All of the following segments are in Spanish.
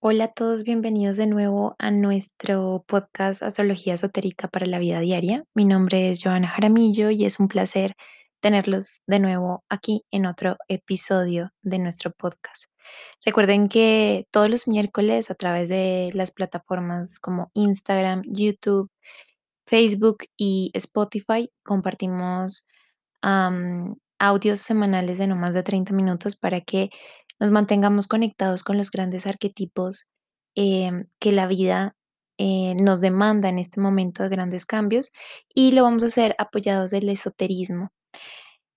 Hola a todos, bienvenidos de nuevo a nuestro podcast Astrología Esotérica para la Vida Diaria. Mi nombre es Joana Jaramillo y es un placer tenerlos de nuevo aquí en otro episodio de nuestro podcast. Recuerden que todos los miércoles a través de las plataformas como Instagram, YouTube, Facebook y Spotify compartimos audios semanales de no más de 30 minutos para que nos mantengamos conectados con los grandes arquetipos em, que la vida eh, nos demanda en este momento de grandes cambios y lo vamos a hacer apoyados del esoterismo.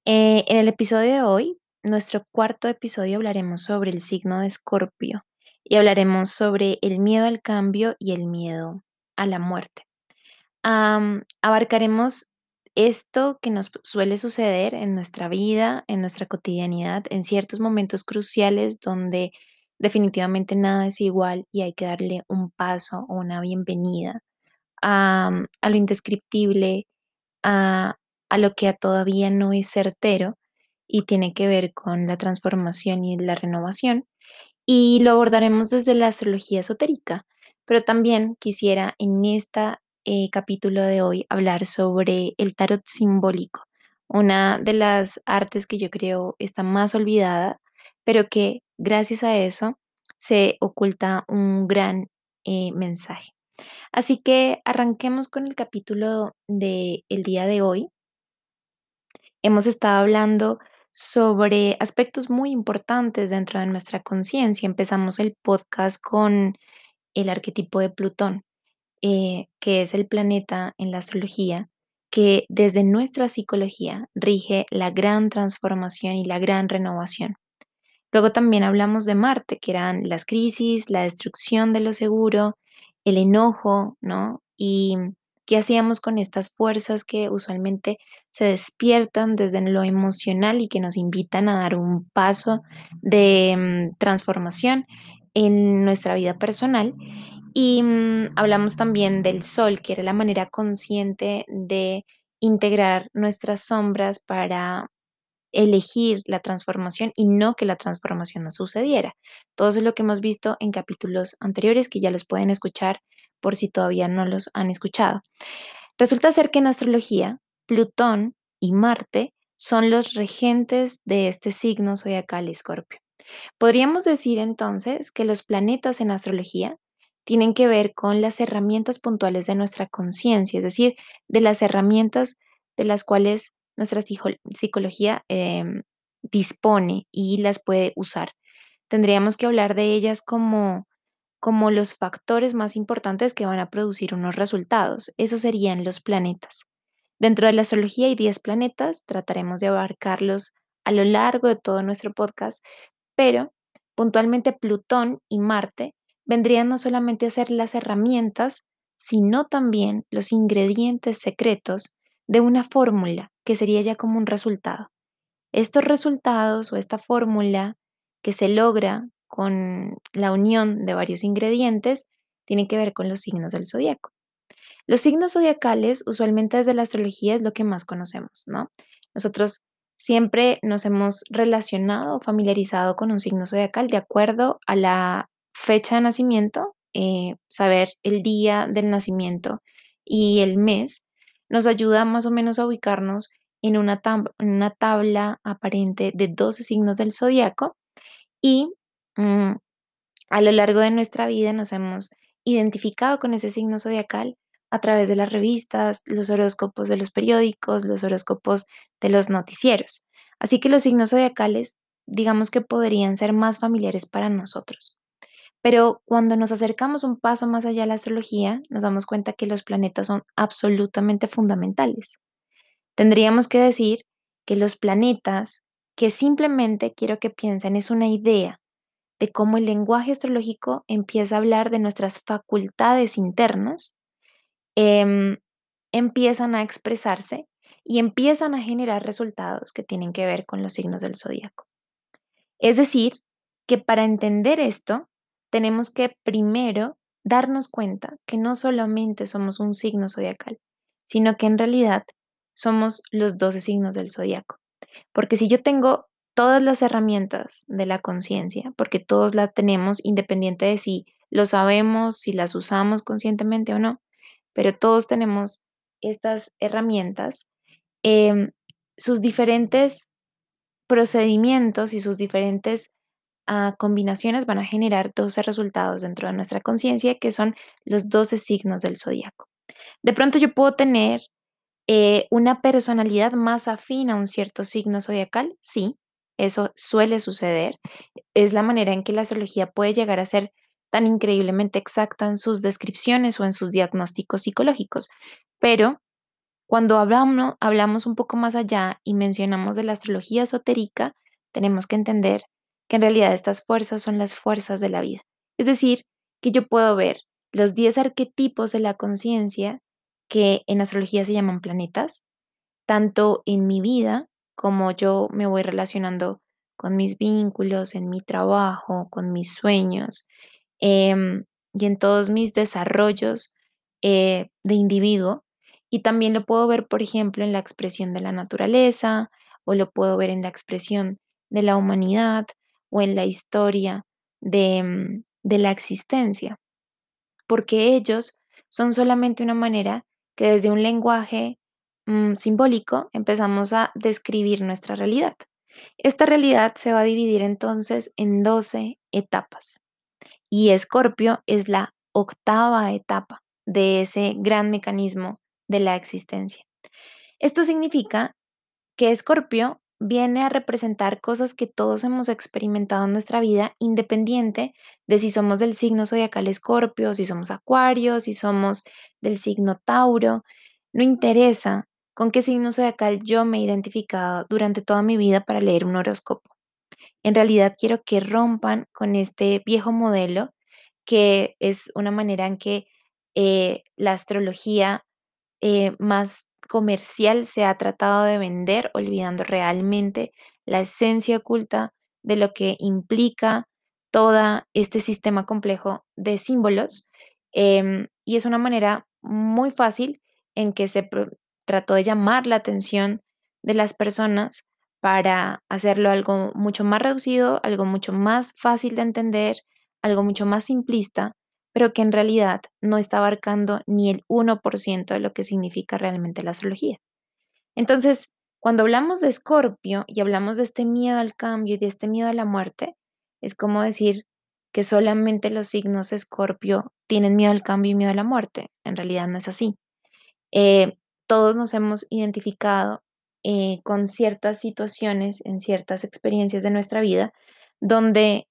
Eh, en el episodio de hoy, nuestro cuarto episodio, hablaremos sobre el signo de Escorpio y hablaremos sobre el miedo al cambio y el miedo a la muerte. abarcaremos esto que nos suele suceder en nuestra vida, en nuestra cotidianidad, en ciertos momentos cruciales donde definitivamente nada es igual y hay que darle un paso o una bienvenida a, lo indescriptible, a, a lo que todavía no es certero y tiene que ver con la transformación y la renovación. Y lo abordaremos desde la astrología esotérica, pero también quisiera en esta eh, capítulo de hoy hablar sobre el tarot simbólico, una de las artes que yo creo está más olvidada, pero que gracias a eso se oculta un gran eh, mensaje. Así que arranquemos con el capítulo del el día de hoy. Hemos estado hablando sobre aspectos muy importantes dentro de nuestra conciencia. Empezamos el podcast con el arquetipo de Plutón. Eh, que es el planeta en la astrología, que desde nuestra psicología rige la gran transformación y la gran renovación. Luego también hablamos de Marte, que eran las crisis, la destrucción de lo seguro, el enojo, ¿no? Y qué hacíamos con estas fuerzas que usualmente se despiertan desde lo emocional y que nos invitan a dar un paso de mm, transformación en nuestra vida personal. Y mm, hablamos también del sol, que era la manera consciente de integrar nuestras sombras para elegir la transformación y no que la transformación no sucediera. Todo eso es lo que hemos visto en capítulos anteriores que ya los pueden escuchar por si todavía no los han escuchado. Resulta ser que en astrología, Plutón y Marte son los regentes de este signo zodiacal Escorpio. Podríamos decir entonces que los planetas en astrología tienen que ver con las herramientas puntuales de nuestra conciencia, es decir, de las herramientas de las cuales nuestra psicología em, dispone y las puede usar. Tendríamos que hablar de ellas como, como los factores más importantes que van a producir unos resultados. Esos serían los planetas. Dentro de la astrología hay 10 planetas, trataremos de abarcarlos a lo largo de todo nuestro podcast, pero puntualmente Plutón y Marte vendrían no solamente a ser las herramientas, sino también los ingredientes secretos de una fórmula que sería ya como un resultado. Estos resultados o esta fórmula que se logra con la unión de varios ingredientes tiene que ver con los signos del zodiaco. Los signos zodiacales, usualmente desde la astrología, es lo que más conocemos, ¿no? Nosotros siempre nos hemos relacionado o familiarizado con un signo zodiacal de acuerdo a la fecha de nacimiento, eh, saber el día del nacimiento y el mes, nos ayuda más o menos a ubicarnos en una, tabla aparente de 12 signos del zodiaco y mm, a lo largo de nuestra vida nos hemos identificado con ese signo zodiacal a través de las revistas, los horóscopos de los periódicos, los horóscopos de los noticieros. Así que los signos zodiacales, digamos que podrían ser más familiares para nosotros. Pero cuando nos acercamos un paso más allá de la astrología, nos damos cuenta que los planetas son absolutamente fundamentales. Tendríamos que decir que los planetas, que simplemente quiero que piensen, es una idea de cómo el lenguaje astrológico empieza a hablar de nuestras facultades internas, em, empiezan a expresarse y empiezan a generar resultados que tienen que ver con los signos del zodíaco. Es decir, que para entender esto, tenemos que primero darnos cuenta que no solamente somos un signo zodiacal, sino que en realidad somos los 12 signos del zodiaco. Porque si yo tengo todas las herramientas de la conciencia, porque todos la tenemos independiente de si lo sabemos, si las usamos conscientemente o no, pero todos tenemos estas herramientas, em, sus diferentes procedimientos y sus diferentes combinaciones van a generar 12 resultados dentro de nuestra conciencia, que son los 12 signos del zodiaco. De pronto yo puedo tener eh, una personalidad más afín a un cierto signo zodiacal, sí, eso suele suceder. Es la manera en que la astrología puede llegar a ser tan increíblemente exacta en sus descripciones o en sus diagnósticos psicológicos. Pero cuando hablamos, hablamos un poco más allá y mencionamos de la astrología esotérica, tenemos que entender que en realidad estas fuerzas son las fuerzas de la vida. Es decir, que yo puedo ver los 10 arquetipos de la conciencia que en astrología se llaman planetas, tanto en mi vida como yo me voy relacionando con mis vínculos, en mi trabajo, con mis sueños em, y en todos mis desarrollos eh, de individuo. Y también lo puedo ver, por ejemplo, en la expresión de la naturaleza o lo puedo ver en la expresión de la humanidad o en la historia de, mm, de la existencia, porque ellos son solamente una manera que desde un lenguaje mm, simbólico empezamos a describir nuestra realidad. Esta realidad se va a dividir entonces en 12 etapas y Escorpio es la octava etapa de ese gran mecanismo de la existencia. Esto significa que Escorpio viene a representar cosas que todos hemos experimentado en nuestra vida, independiente de si somos del signo zodiacal Escorpio, si somos Acuario, si somos del signo Tauro. No interesa con qué signo zodiacal yo me he identificado durante toda mi vida para leer un horóscopo. En realidad quiero que rompan con este viejo modelo que es una manera en que eh, la astrología eh, más comercial se ha tratado de vender, olvidando realmente la esencia oculta de lo que implica todo este sistema complejo de símbolos. Em, y es una manera muy fácil en que se trató de llamar la atención de las personas para hacerlo algo mucho más reducido, algo mucho más fácil de entender, algo mucho más simplista, pero que en realidad no está abarcando ni el 1% de lo que significa realmente la astrología. Entonces, cuando hablamos de Escorpio y hablamos de este miedo al cambio y de este miedo a la muerte, es como decir que solamente los signos Escorpio tienen miedo al cambio y miedo a la muerte. En realidad no es así. Eh, todos nos hemos identificado eh, con ciertas situaciones, en ciertas experiencias de nuestra vida, donde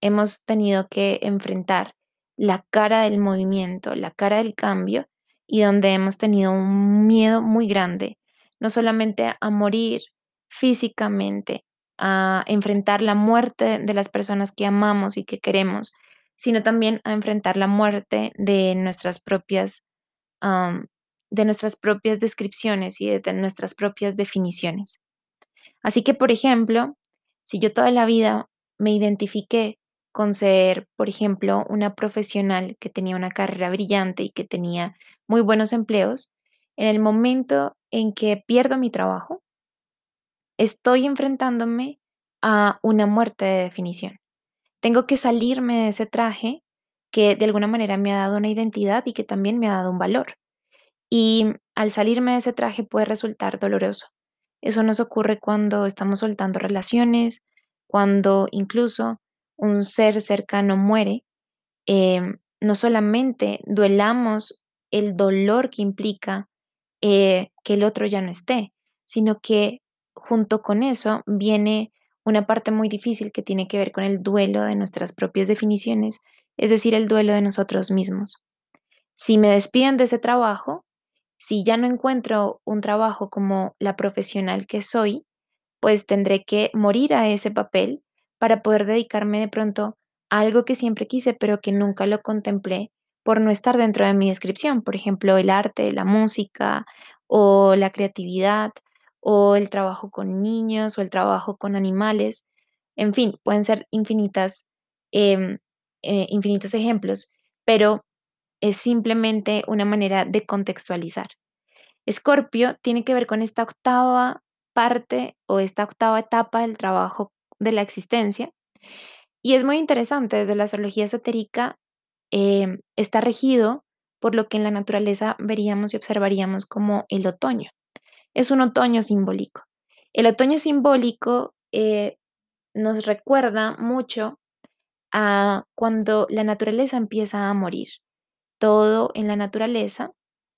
hemos tenido que enfrentar la cara del movimiento, la cara del cambio y donde hemos tenido un miedo muy grande, no solamente a morir físicamente, a enfrentar la muerte de las personas que amamos y que queremos, sino también a enfrentar la muerte de nuestras propias, de nuestras propias descripciones y de nuestras propias definiciones. Así que, por ejemplo, si yo toda la vida me identifiqué con ser, por ejemplo, una profesional que tenía una carrera brillante y que tenía muy buenos empleos, en el momento en que pierdo mi trabajo, estoy enfrentándome a una muerte de definición. Tengo que salirme de ese traje que de alguna manera me ha dado una identidad y que también me ha dado un valor. Y al salirme de ese traje puede resultar doloroso. Eso nos ocurre cuando estamos soltando relaciones, cuando incluso un ser cercano muere, em, no solamente duelamos el dolor que implica eh, que el otro ya no esté, sino que junto con eso viene una parte muy difícil que tiene que ver con el duelo de nuestras propias definiciones, es decir, el duelo de nosotros mismos. Si me despiden de ese trabajo, si ya no encuentro un trabajo como la profesional que soy, pues tendré que morir a ese papel para poder dedicarme de pronto a algo que siempre quise, pero que nunca lo contemplé por no estar dentro de mi descripción. Por ejemplo, el arte, la música o la creatividad o el trabajo con niños o el trabajo con animales. En fin, pueden ser infinitas, em, eh, infinitos ejemplos, pero es simplemente una manera de contextualizar. Escorpio tiene que ver con esta octava parte o esta octava etapa del trabajo de la existencia. Y es muy interesante, desde la astrología esotérica em, está regido por lo que en la naturaleza veríamos y observaríamos como el otoño. Es un otoño simbólico. El otoño simbólico eh, nos recuerda mucho a cuando la naturaleza empieza a morir. Todo en la naturaleza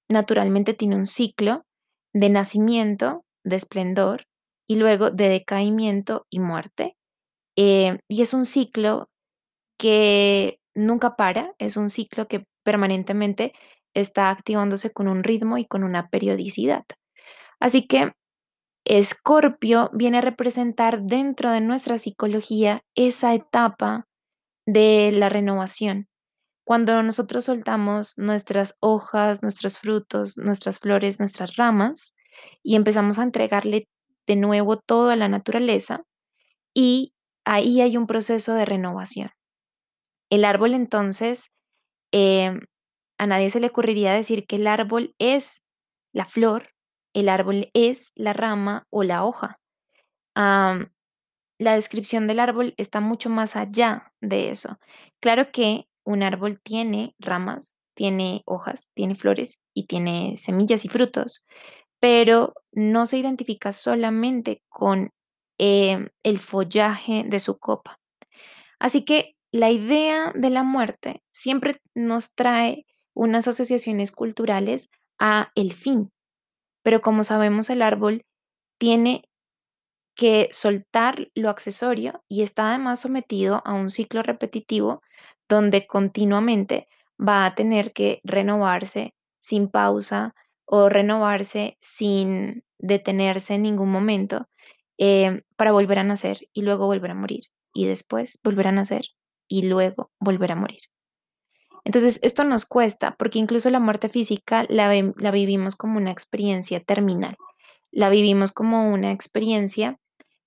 naturalmente tiene un ciclo de nacimiento, de esplendor y luego de decaimiento y muerte. Eh, y es un ciclo que nunca para, es un ciclo que permanentemente está activándose con un ritmo y con una periodicidad. Así que Escorpio viene a representar dentro de nuestra psicología esa etapa de la renovación. Cuando nosotros soltamos nuestras hojas, nuestros frutos, nuestras flores, nuestras ramas y empezamos a entregarle de nuevo todo a la naturaleza y ahí hay un proceso de renovación. El árbol entonces, em, a nadie se le ocurriría decir que el árbol es la flor el árbol es la rama o la hoja. la descripción del árbol está mucho más allá de eso. Claro que un árbol tiene ramas, tiene hojas, tiene flores y tiene semillas y frutos, pero no se identifica solamente con em, el follaje de su copa. Así que la idea de la muerte siempre nos trae unas asociaciones culturales a el fin, pero como sabemos el árbol tiene que soltar lo accesorio y está además sometido a un ciclo repetitivo donde continuamente va a tener que renovarse sin pausa o renovarse sin detenerse en ningún momento eh, para volver a nacer y luego volver a morir y después volver a nacer y luego volver a morir. Entonces, esto nos cuesta porque incluso la muerte física la, vivimos como una experiencia terminal, la vivimos como una experiencia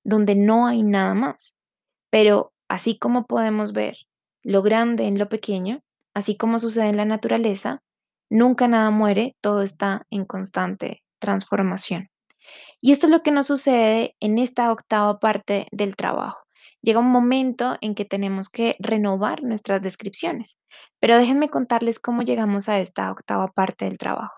donde no hay nada más. Pero así como podemos ver lo grande en lo pequeño, así como sucede en la naturaleza, nunca nada muere, todo está en constante transformación. Y esto es lo que nos sucede en esta octava parte del trabajo llega un momento en que tenemos que renovar nuestras descripciones. Pero déjenme contarles cómo llegamos a esta octava parte del trabajo.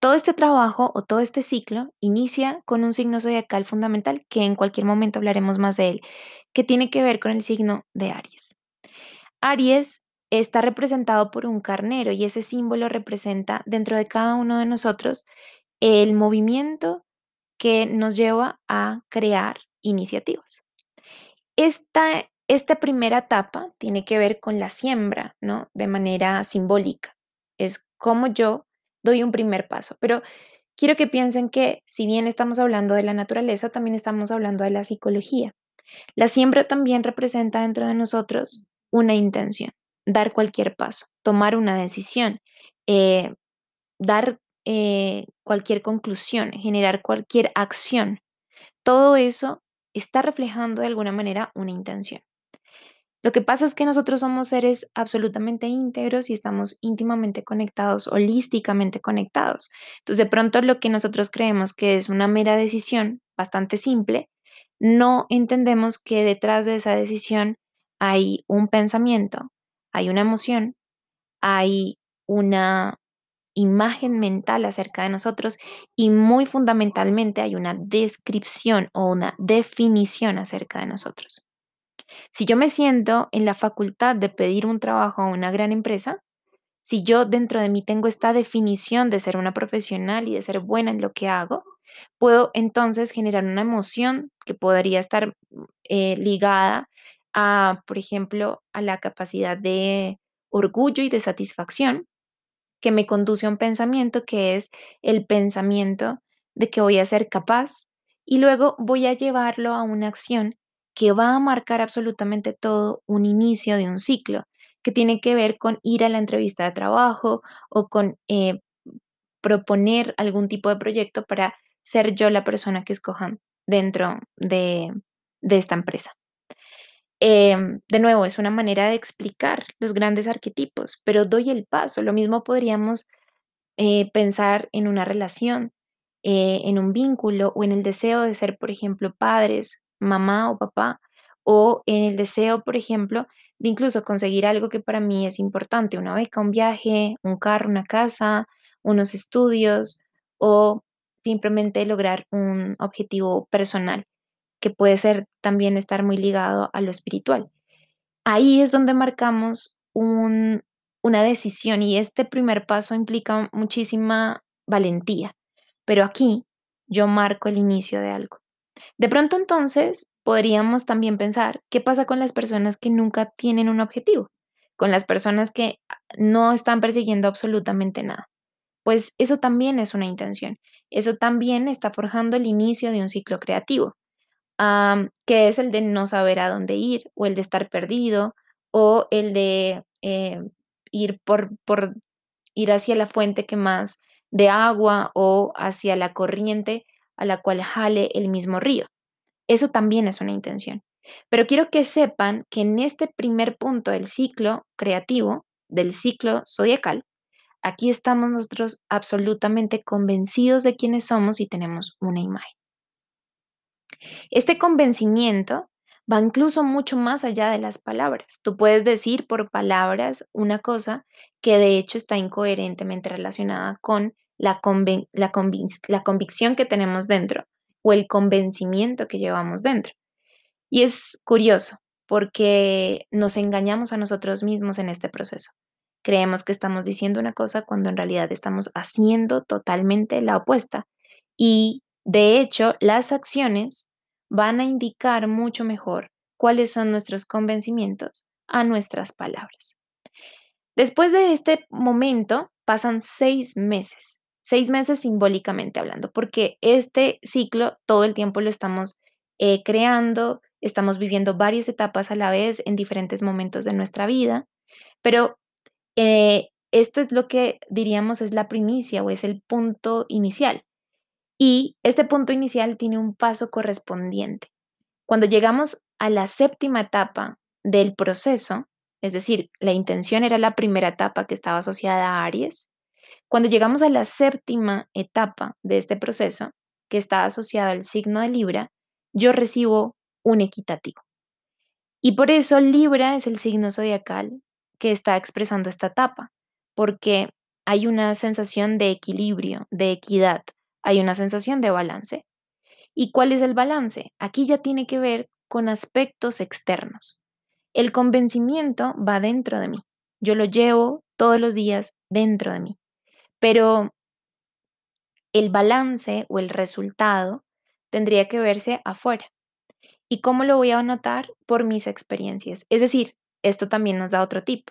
Todo este trabajo o todo este ciclo inicia con un signo zodiacal fundamental, que en cualquier momento hablaremos más de él, que tiene que ver con el signo de Aries. Aries está representado por un carnero y ese símbolo representa dentro de cada uno de nosotros el movimiento que nos lleva a crear iniciativas. Esta, primera etapa tiene que ver con la siembra, ¿no? De manera simbólica. Es como yo doy un primer paso, pero quiero que piensen que si bien estamos hablando de la naturaleza, también estamos hablando de la psicología. La siembra también representa dentro de nosotros una intención, dar cualquier paso, tomar una decisión, eh, dar eh, cualquier conclusión, generar cualquier acción. Todo eso está reflejando de alguna manera una intención. Lo que pasa es que nosotros somos seres absolutamente íntegros y estamos íntimamente conectados, holísticamente conectados. Entonces, de pronto lo que nosotros creemos que es una mera decisión bastante simple, no entendemos que detrás de esa decisión hay un pensamiento, hay una emoción, hay una imagen mental acerca de nosotros y muy fundamentalmente hay una descripción o una definición acerca de nosotros. Si yo me siento en la facultad de pedir un trabajo a una gran empresa, si yo dentro de mí tengo esta definición de ser una profesional y de ser buena en lo que hago, puedo entonces generar una emoción que podría estar eh, ligada a, por ejemplo, a la capacidad de orgullo y de satisfacción que me conduce a un pensamiento que es el pensamiento de que voy a ser capaz y luego voy a llevarlo a una acción que va a marcar absolutamente todo un inicio de un ciclo, que tiene que ver con ir a la entrevista de trabajo o con eh, proponer algún tipo de proyecto para ser yo la persona que escojan dentro de esta empresa. Em, de nuevo, es una manera de explicar los grandes arquetipos, pero doy el paso. Lo mismo podríamos eh, pensar en una relación. eh, en un vínculo o en el deseo de ser, por ejemplo, padres, mamá o papá, o en el deseo, por ejemplo, de incluso conseguir algo que para mí es importante, una beca, un viaje, un carro, una casa, unos estudios o simplemente lograr un objetivo personal, que puede ser también estar muy ligado a lo espiritual. Ahí es donde marcamos un, una decisión y este primer paso implica muchísima valentía, pero aquí yo marco el inicio de algo. De pronto entonces podríamos también pensar, ¿qué pasa con las personas que nunca tienen un objetivo? Con las personas que no están persiguiendo absolutamente nada. Pues eso también es una intención. Eso también está forjando el inicio de un ciclo creativo, que es el de no saber a dónde ir o el de estar perdido o el de eh, ir por, por ir hacia la fuente que más de agua o hacia la corriente a la cual jale el mismo río. Eso también es una intención. Pero quiero que sepan que en este primer punto del ciclo creativo, del ciclo zodiacal, aquí estamos nosotros absolutamente convencidos de quiénes somos y tenemos una imagen. Este convencimiento va incluso mucho más allá de las palabras. Tú puedes decir por palabras una cosa que de hecho está incoherentemente relacionada con la, convicción que tenemos dentro o el convencimiento que llevamos dentro. Y es curioso porque nos engañamos a nosotros mismos en este proceso. Creemos que estamos diciendo una cosa cuando en realidad estamos haciendo totalmente la opuesta. Y de hecho, las acciones van a indicar mucho mejor cuáles son nuestros convencimientos a nuestras palabras. Después de este momento pasan seis meses, seis meses simbólicamente hablando, porque este ciclo todo el tiempo lo estamos eh, creando, estamos viviendo varias etapas a la vez en diferentes momentos de nuestra vida, pero eh, esto es lo que diríamos es la primicia o es el punto inicial. Y este punto inicial tiene un paso correspondiente. Cuando llegamos a la séptima etapa del proceso, es decir, la intención era la primera etapa que estaba asociada a Aries, cuando llegamos a la séptima etapa de este proceso, que está asociada al signo de Libra, yo recibo un equitativo. Y por eso Libra es el signo zodiacal que está expresando esta etapa, porque hay una sensación de equilibrio, de equidad, hay una sensación de balance. ¿Y cuál es el balance? Aquí ya tiene que ver con aspectos externos. El convencimiento va dentro de mí. Yo lo llevo todos los días dentro de mí. Pero el balance o el resultado tendría que verse afuera. ¿Y cómo lo voy a notar? Por mis experiencias. Es decir, esto también nos da otro tip.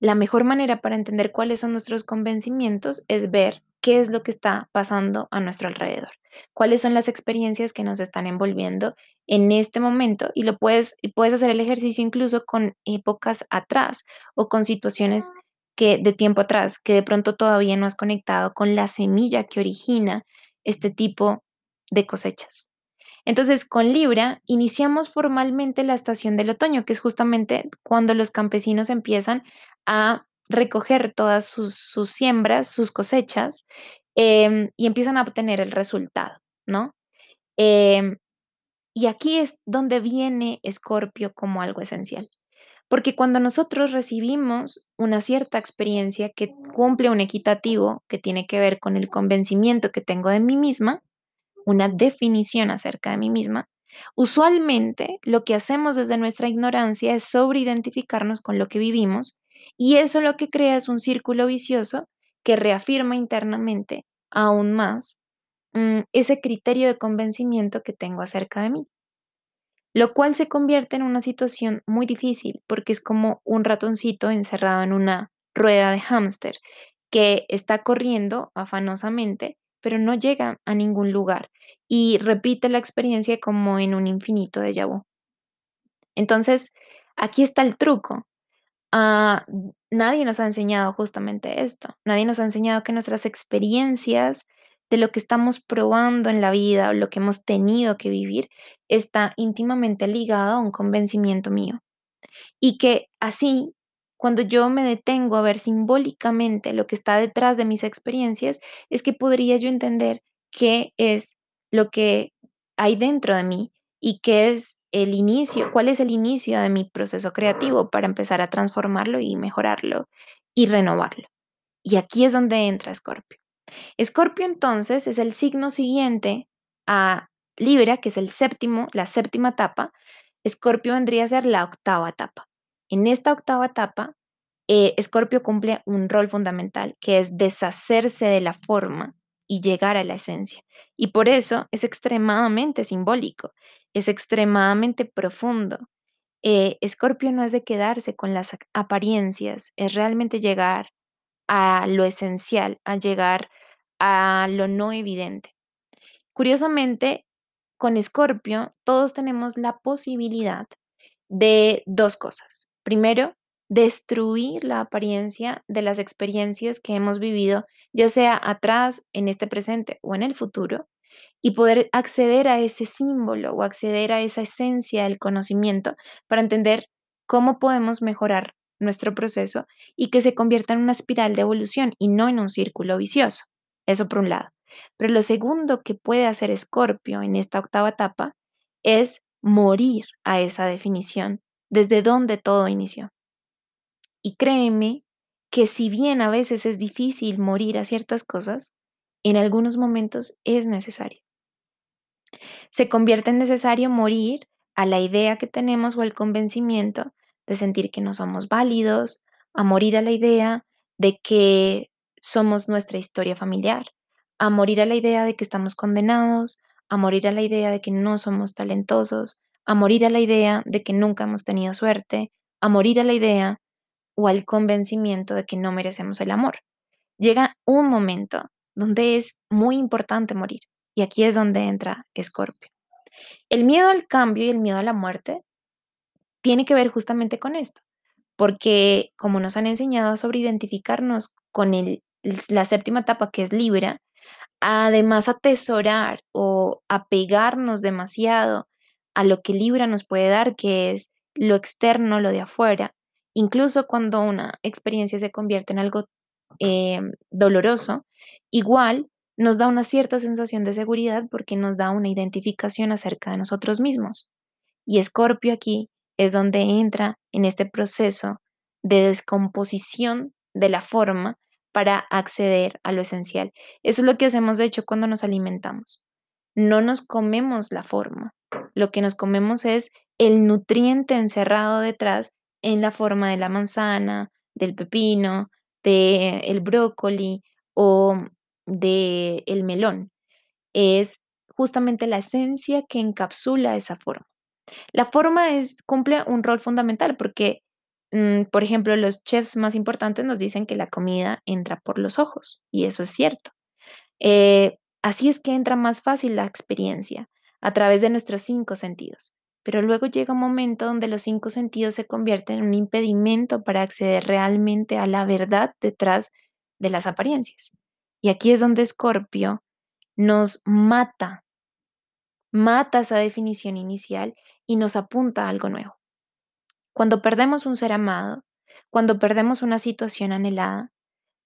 La mejor manera para entender cuáles son nuestros convencimientos es ver qué es lo que está pasando a nuestro alrededor, cuáles son las experiencias que nos están envolviendo en este momento y lo puedes, y puedes hacer el ejercicio incluso con épocas atrás o con situaciones que de tiempo atrás, que de pronto todavía no has conectado con la semilla que origina este tipo de cosechas. Entonces, con Libra iniciamos formalmente la estación del otoño, que es justamente cuando los campesinos empiezan a recoger todas sus, siembras, sus cosechas, em, y empiezan a obtener el resultado, ¿no? Em, y aquí es donde viene Escorpio como algo esencial. Porque cuando nosotros recibimos una cierta experiencia que cumple un equitativo, que tiene que ver con el convencimiento que tengo de mí misma, una definición acerca de mí misma, usualmente lo que hacemos desde nuestra ignorancia es sobreidentificarnos con lo que vivimos y eso lo que crea es un círculo vicioso que reafirma internamente aún más mm, ese criterio de convencimiento que tengo acerca de mí. Lo cual se convierte en una situación muy difícil porque es como un ratoncito encerrado en una rueda de hámster que está corriendo afanosamente, pero no llega a ningún lugar y repite la experiencia como en un infinito de vu. Entonces, aquí está el truco. Ah, nadie nos ha enseñado justamente esto. Nadie nos ha enseñado que nuestras experiencias de lo que estamos probando en la vida o lo que hemos tenido que vivir está íntimamente ligado a un convencimiento mío. Y que así, cuando yo me detengo a ver simbólicamente lo que está detrás de mis experiencias, es que podría yo entender qué es lo que hay dentro de mí y qué es el inicio, cuál es el inicio de mi proceso creativo para empezar a transformarlo y mejorarlo y renovarlo. Y aquí es donde entra Escorpio. Escorpio entonces es el signo siguiente a Libra, que es el séptimo, la séptima etapa. Escorpio vendría a ser la octava etapa. En esta octava etapa, eh, Escorpio cumple un rol fundamental, que es deshacerse de la forma y llegar a la esencia. Y por eso es extremadamente simbólico, es extremadamente profundo. Eh, Escorpio no es de quedarse con las apariencias, es realmente llegar a lo esencial, a llegar a lo no evidente. Curiosamente, con Escorpio todos tenemos la posibilidad de dos cosas. Primero, destruir la apariencia de las experiencias que hemos vivido, ya sea atrás, en este presente o en el futuro, y poder acceder a ese símbolo o acceder a esa esencia del conocimiento para entender cómo podemos mejorar nuestro proceso y que se convierta en una espiral de evolución y no en un círculo vicioso. Eso por un lado. Pero lo segundo que puede hacer Escorpio en esta octava etapa es morir a esa definición desde donde todo inició. Y créeme que si bien a veces es difícil morir a ciertas cosas, en algunos momentos es necesario. Se convierte en necesario morir a la idea que tenemos o al convencimiento de sentir que no somos válidos, a morir a la idea de que somos nuestra historia familiar, a morir a la idea de que estamos condenados, a morir a la idea de que no somos talentosos, a morir a la idea de que nunca hemos tenido suerte, a morir a la idea o al convencimiento de que no merecemos el amor. Llega un momento donde es muy importante morir y aquí es donde entra Escorpio. El miedo al cambio y el miedo a la muerte tiene que ver justamente con esto, porque como nos han enseñado sobre identificarnos con la séptima etapa que es Libra, además atesorar o apegarnos demasiado a lo que Libra nos puede dar, que es lo externo, lo de afuera, incluso cuando una experiencia se convierte en algo eh, doloroso, igual nos da una cierta sensación de seguridad porque nos da una identificación acerca de nosotros mismos. Y Escorpio aquí es donde entra en este proceso de descomposición de la forma para acceder a lo esencial. Eso es lo que hacemos, de hecho, cuando nos alimentamos. No nos comemos la forma, lo que nos comemos es el nutriente encerrado detrás en la forma de la manzana, del pepino, del el brócoli o del el melón. Es justamente la esencia que encapsula esa forma. La forma es, cumple un rol fundamental porque, mm, por ejemplo, los chefs más importantes nos dicen que la comida entra por los ojos y eso es cierto. Eh, así es que entra más fácil la experiencia a través de nuestros cinco sentidos. Pero luego llega un momento donde los cinco sentidos se convierten en un impedimento para acceder realmente a la verdad detrás de las apariencias. Y aquí es donde Escorpio nos mata, mata esa definición inicial y nos apunta a algo nuevo. Cuando perdemos un ser amado, cuando perdemos una situación anhelada,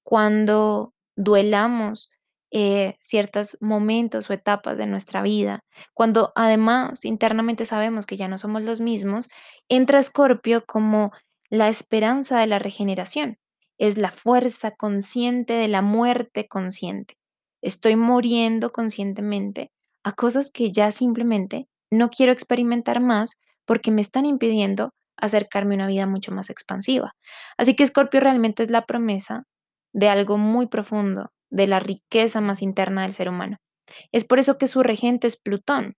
cuando duelamos eh, ciertos momentos o etapas de nuestra vida, cuando además internamente sabemos que ya no somos los mismos, entra Escorpio como la esperanza de la regeneración, es la fuerza consciente de la muerte consciente. Estoy muriendo conscientemente a cosas que ya simplemente no quiero experimentar más porque me están impidiendo acercarme a una vida mucho más expansiva. Así que Escorpio realmente es la promesa de algo muy profundo, de la riqueza más interna del ser humano. Es por eso que su regente es Plutón.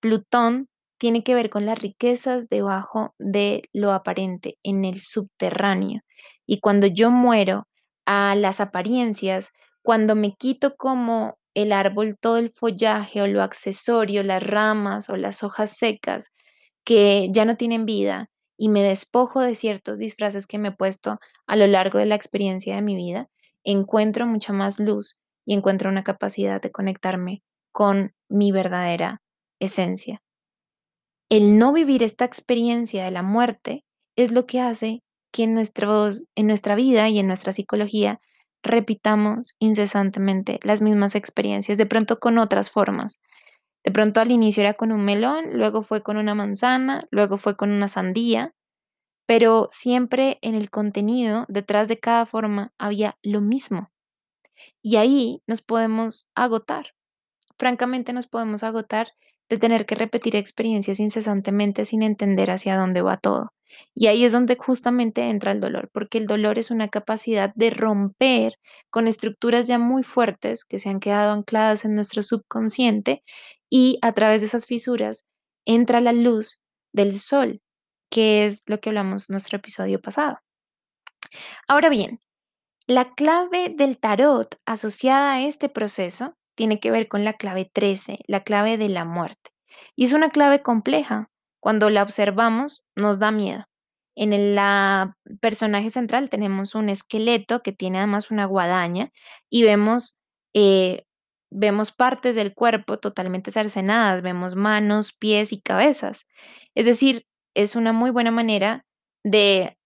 Plutón tiene que ver con las riquezas debajo de lo aparente, en el subterráneo. Y cuando yo muero a las apariencias, cuando me quito como el árbol todo el follaje o lo accesorio, las ramas o las hojas secas que ya no tienen vida y me despojo de ciertos disfraces que me he puesto a lo largo de la experiencia de mi vida, encuentro mucha más luz y encuentro una capacidad de conectarme con mi verdadera esencia. El no vivir esta experiencia de la muerte es lo que hace que en, en nuestra vida y en nuestra psicología repitamos incesantemente las mismas experiencias, de pronto con otras formas. De pronto al inicio era con un melón, luego fue con una manzana, luego fue con una sandía, pero siempre en el contenido, detrás de cada forma, había lo mismo. Y ahí nos podemos agotar. Francamente nos podemos agotar de tener que repetir experiencias incesantemente sin entender hacia dónde va todo. Y ahí es donde justamente entra el dolor, porque el dolor es una capacidad de romper con estructuras ya muy fuertes que se han quedado ancladas en nuestro subconsciente y a través de esas fisuras entra la luz del sol, que es lo que hablamos en nuestro episodio pasado. Ahora bien, la clave del tarot asociada a este proceso tiene que ver con la clave 13, la clave de la muerte. Y es una clave compleja. Cuando la observamos nos da miedo. En el personaje central tenemos un esqueleto que tiene además una guadaña y vemos, eh, vemos partes del cuerpo totalmente cercenadas, vemos manos, pies y cabezas. Es decir, es una muy buena manera de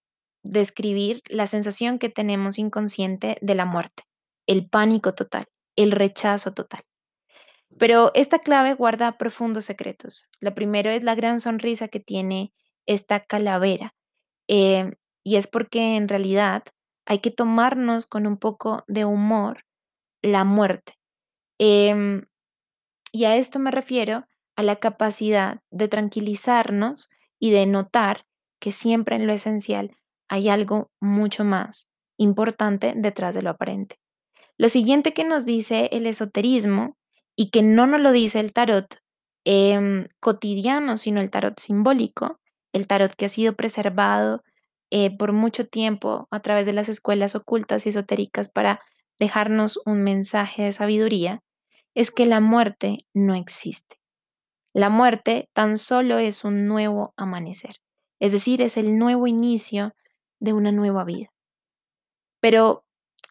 describir la sensación que tenemos inconsciente de la muerte, el pánico total, el rechazo total. Pero esta clave guarda profundos secretos. Lo primero es la gran sonrisa que tiene esta calavera. Eh, y es porque en realidad hay que tomarnos con un poco de humor la muerte. Em, y a esto me refiero a la capacidad de tranquilizarnos y de notar que siempre en lo esencial hay algo mucho más importante detrás de lo aparente. Lo siguiente que nos dice el esoterismo y que no nos lo dice el tarot em, cotidiano, sino el tarot simbólico, el tarot que ha sido preservado eh, por mucho tiempo a través de las escuelas ocultas y esotéricas para dejarnos un mensaje de sabiduría, es que la muerte no existe. La muerte tan solo es un nuevo amanecer, es decir, es el nuevo inicio de una nueva vida. Pero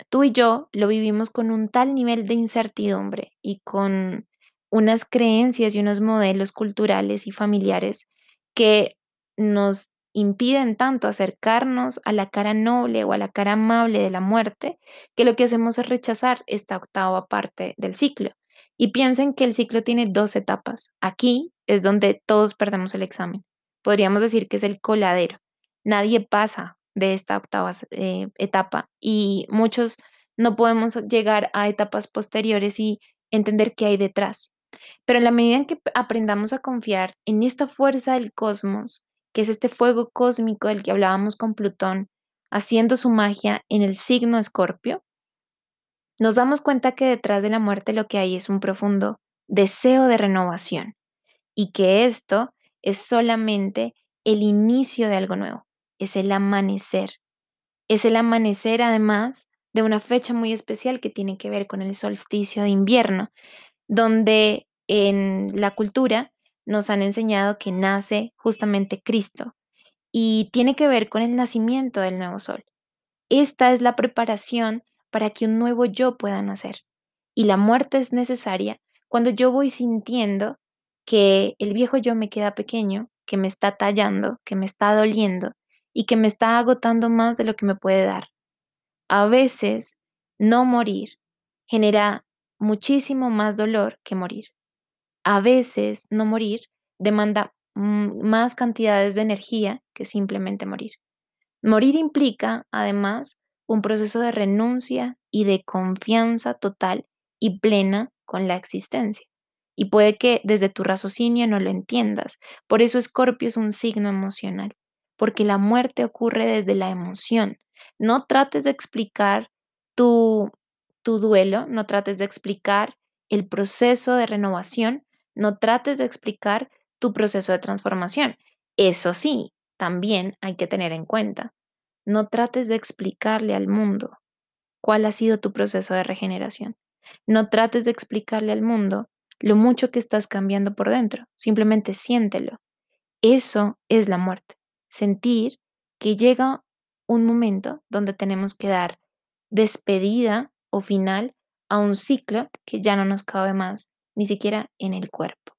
tú y yo lo vivimos con un tal nivel de incertidumbre y con unas creencias y unos modelos culturales y familiares que nos impiden tanto acercarnos a la cara noble o a la cara amable de la muerte, que lo que hacemos es rechazar esta octava parte del ciclo. Y piensen que el ciclo tiene dos etapas. Aquí es donde todos perdemos el examen. Podríamos decir que es el coladero. Nadie pasa de esta octava eh, etapa y muchos no podemos llegar a etapas posteriores y entender qué hay detrás. Pero en la medida en que aprendamos a confiar en esta fuerza del cosmos, que es este fuego cósmico del que hablábamos con Plutón, haciendo su magia en el signo Escorpio, nos damos cuenta que detrás de la muerte lo que hay es un profundo deseo de renovación y que esto es solamente el inicio de algo nuevo es el amanecer. Es el amanecer además de una fecha muy especial que tiene que ver con el solsticio de invierno, donde en la cultura nos han enseñado que nace justamente Cristo y tiene que ver con el nacimiento del nuevo sol. Esta es la preparación para que un nuevo yo pueda nacer. Y la muerte es necesaria cuando yo voy sintiendo que el viejo yo me queda pequeño, que me está tallando, que me está doliendo y que me está agotando más de lo que me puede dar. A veces, no morir genera muchísimo más dolor que morir. A veces, no morir demanda más cantidades de energía que simplemente morir. Morir implica, además, un proceso de renuncia y de confianza total y plena con la existencia. Y puede que desde tu raciocinio no lo entiendas. Por eso Escorpio es un signo emocional porque la muerte ocurre desde la emoción. No trates de explicar tu, tu duelo, no trates de explicar el proceso de renovación, no trates de explicar tu proceso de transformación. Eso sí, también hay que tener en cuenta. No trates de explicarle al mundo cuál ha sido tu proceso de regeneración. No trates de explicarle al mundo lo mucho que estás cambiando por dentro. Simplemente siéntelo. Eso es la muerte sentir que llega un momento donde tenemos que dar despedida o final a un ciclo que ya no nos cabe más, ni siquiera en el cuerpo.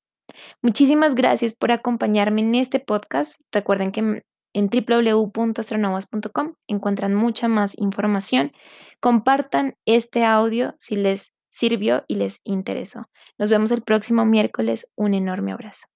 Muchísimas gracias por acompañarme en este podcast. Recuerden que en www.astronovas.com encuentran mucha más información. Compartan este audio si les sirvió y les interesó. Nos vemos el próximo miércoles. Un enorme abrazo.